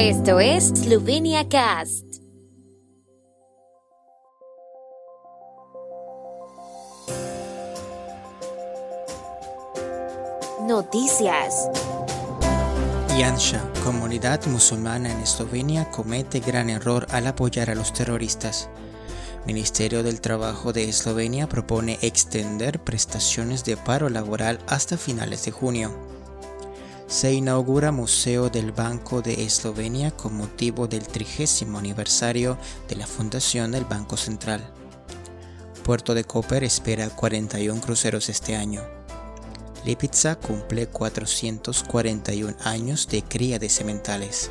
Esto es Slovenia Cast. Noticias. Yansha, comunidad musulmana en Eslovenia, comete gran error al apoyar a los terroristas. Ministerio del Trabajo de Eslovenia propone extender prestaciones de paro laboral hasta finales de junio. Se inaugura Museo del Banco de Eslovenia con motivo del trigésimo aniversario de la fundación del Banco Central. Puerto de Koper espera 41 cruceros este año. Lipica cumple 441 años de cría de sementales.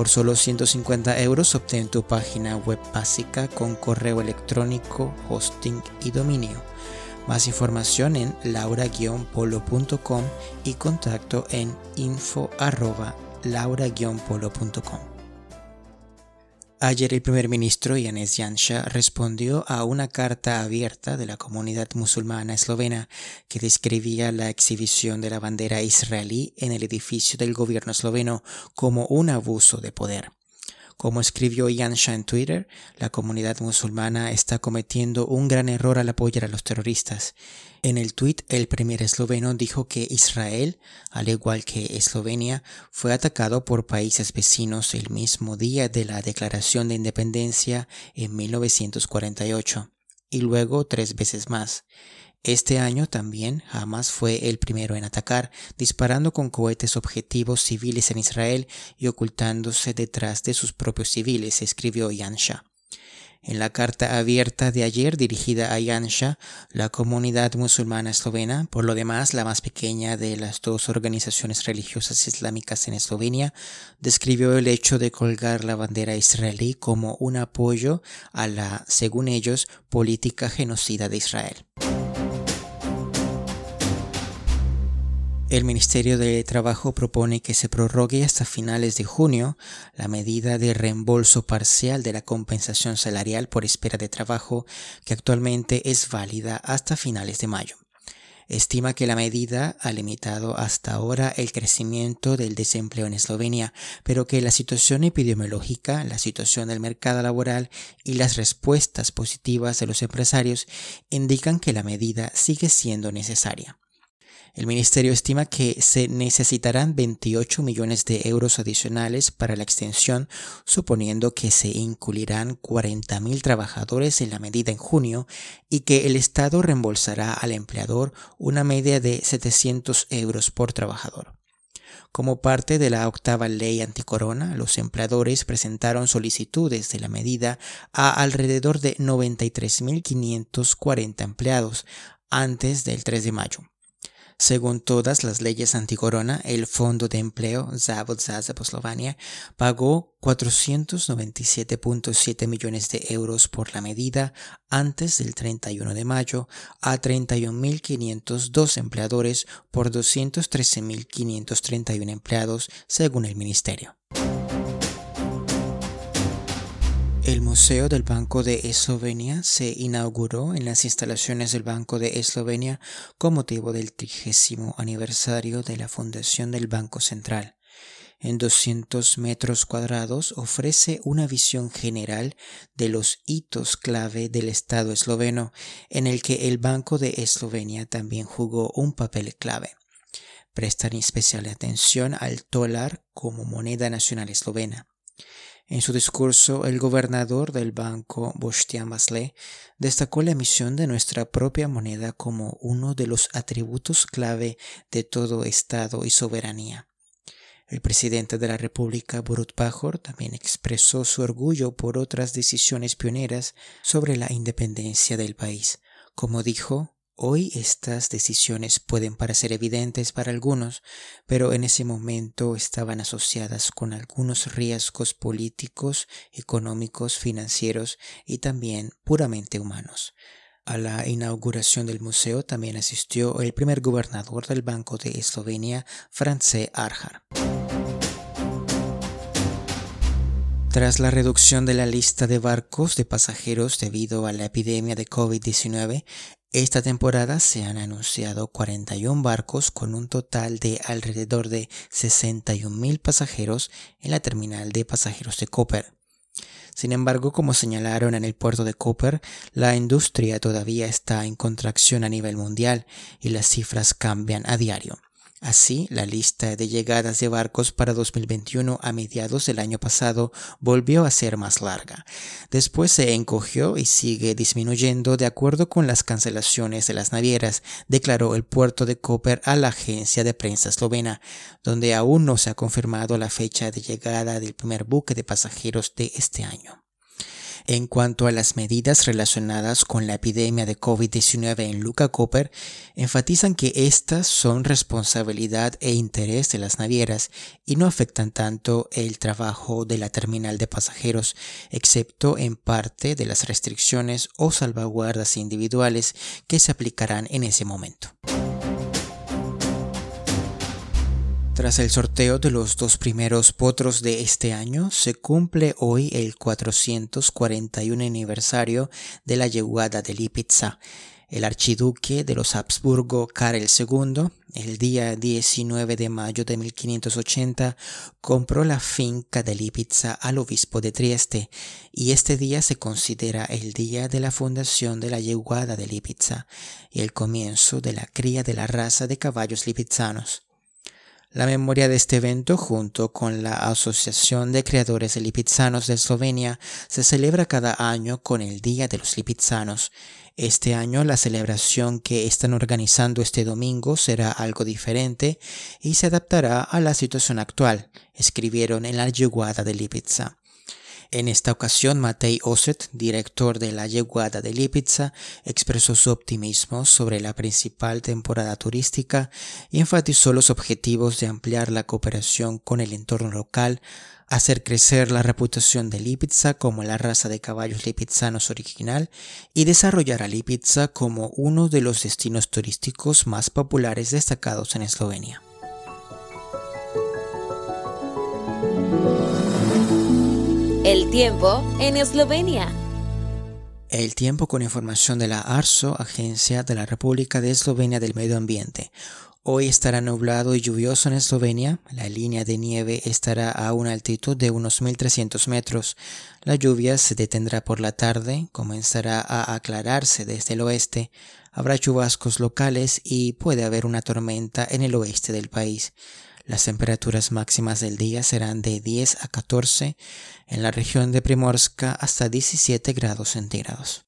Por solo 150 euros obtén tu página web básica con correo electrónico, hosting y dominio. Más información en laura-polo.com y contacto en info@laura-polo.com. Ayer el primer ministro Yanis Janša respondió a una carta abierta de la comunidad musulmana eslovena que describía la exhibición de la bandera israelí en el edificio del gobierno esloveno como un abuso de poder. Como escribió Yansha en Twitter, la comunidad musulmana está cometiendo un gran error al apoyar a los terroristas. En el tuit, el primer esloveno dijo que Israel, al igual que Eslovenia, fue atacado por países vecinos el mismo día de la declaración de independencia en 1948, y luego tres veces más. Este año también Hamas fue el primero en atacar, disparando con cohetes objetivos civiles en Israel y ocultándose detrás de sus propios civiles, escribió Yansha. En la carta abierta de ayer dirigida a Yansha, la comunidad musulmana eslovena, por lo demás la más pequeña de las dos organizaciones religiosas islámicas en Eslovenia, describió el hecho de colgar la bandera israelí como un apoyo a la, según ellos, política genocida de Israel. El Ministerio de Trabajo propone que se prorrogue hasta finales de junio la medida de reembolso parcial de la compensación salarial por espera de trabajo que actualmente es válida hasta finales de mayo. Estima que la medida ha limitado hasta ahora el crecimiento del desempleo en Eslovenia, pero que la situación epidemiológica, la situación del mercado laboral y las respuestas positivas de los empresarios indican que la medida sigue siendo necesaria. El ministerio estima que se necesitarán 28 millones de euros adicionales para la extensión, suponiendo que se incluirán 40.000 trabajadores en la medida en junio y que el Estado reembolsará al empleador una media de 700 euros por trabajador. Como parte de la octava ley anticorona, los empleadores presentaron solicitudes de la medida a alrededor de 93.540 empleados antes del 3 de mayo. Según todas las leyes anticorona, el Fondo de Empleo Zavod za pagó 497.7 millones de euros por la medida antes del 31 de mayo a 31.502 empleadores por 213.531 empleados, según el ministerio. El Museo del Banco de Eslovenia se inauguró en las instalaciones del Banco de Eslovenia con motivo del trigésimo aniversario de la fundación del Banco Central. En 200 metros cuadrados ofrece una visión general de los hitos clave del Estado esloveno, en el que el Banco de Eslovenia también jugó un papel clave. Prestan especial atención al dólar como moneda nacional eslovena. En su discurso, el gobernador del banco, Bostian Basle, destacó la emisión de nuestra propia moneda como uno de los atributos clave de todo Estado y soberanía. El presidente de la República, Borut Pajor, también expresó su orgullo por otras decisiones pioneras sobre la independencia del país. Como dijo, Hoy estas decisiones pueden parecer evidentes para algunos, pero en ese momento estaban asociadas con algunos riesgos políticos, económicos, financieros y también puramente humanos. A la inauguración del museo también asistió el primer gobernador del Banco de Eslovenia, France Arjar. Tras la reducción de la lista de barcos de pasajeros debido a la epidemia de COVID-19, esta temporada se han anunciado 41 barcos con un total de alrededor de 61.000 pasajeros en la terminal de pasajeros de Koper. Sin embargo, como señalaron en el puerto de Koper, la industria todavía está en contracción a nivel mundial y las cifras cambian a diario. Así, la lista de llegadas de barcos para 2021 a mediados del año pasado volvió a ser más larga. Después se encogió y sigue disminuyendo de acuerdo con las cancelaciones de las navieras, declaró el puerto de Koper a la agencia de prensa eslovena, donde aún no se ha confirmado la fecha de llegada del primer buque de pasajeros de este año. En cuanto a las medidas relacionadas con la epidemia de COVID-19 en Luca Cooper, enfatizan que estas son responsabilidad e interés de las navieras y no afectan tanto el trabajo de la terminal de pasajeros, excepto en parte de las restricciones o salvaguardas individuales que se aplicarán en ese momento. Tras el sorteo de los dos primeros potros de este año, se cumple hoy el 441 aniversario de la llegada de Lipizza. El archiduque de los Habsburgo, Karel II, el día 19 de mayo de 1580, compró la finca de Lipizza al obispo de Trieste, y este día se considera el día de la fundación de la llegada de Lipizza y el comienzo de la cría de la raza de caballos lipizzanos. La memoria de este evento, junto con la Asociación de Creadores de Lipizzanos de Eslovenia, se celebra cada año con el Día de los Lipizzanos. Este año la celebración que están organizando este domingo será algo diferente y se adaptará a la situación actual, escribieron en la Yeguada de Lipizza. En esta ocasión, Matei Oset, director de la Yeguada de Lipizza, expresó su optimismo sobre la principal temporada turística y enfatizó los objetivos de ampliar la cooperación con el entorno local, hacer crecer la reputación de Lipizza como la raza de caballos lipizzanos original y desarrollar a Lipizza como uno de los destinos turísticos más populares destacados en Eslovenia. El tiempo en Eslovenia. El tiempo con información de la ARSO, Agencia de la República de Eslovenia del Medio Ambiente. Hoy estará nublado y lluvioso en Eslovenia. La línea de nieve estará a una altitud de unos 1300 metros. La lluvia se detendrá por la tarde, comenzará a aclararse desde el oeste. Habrá chubascos locales y puede haber una tormenta en el oeste del país. Las temperaturas máximas del día serán de 10 a 14, en la región de Primorska hasta 17 grados centígrados.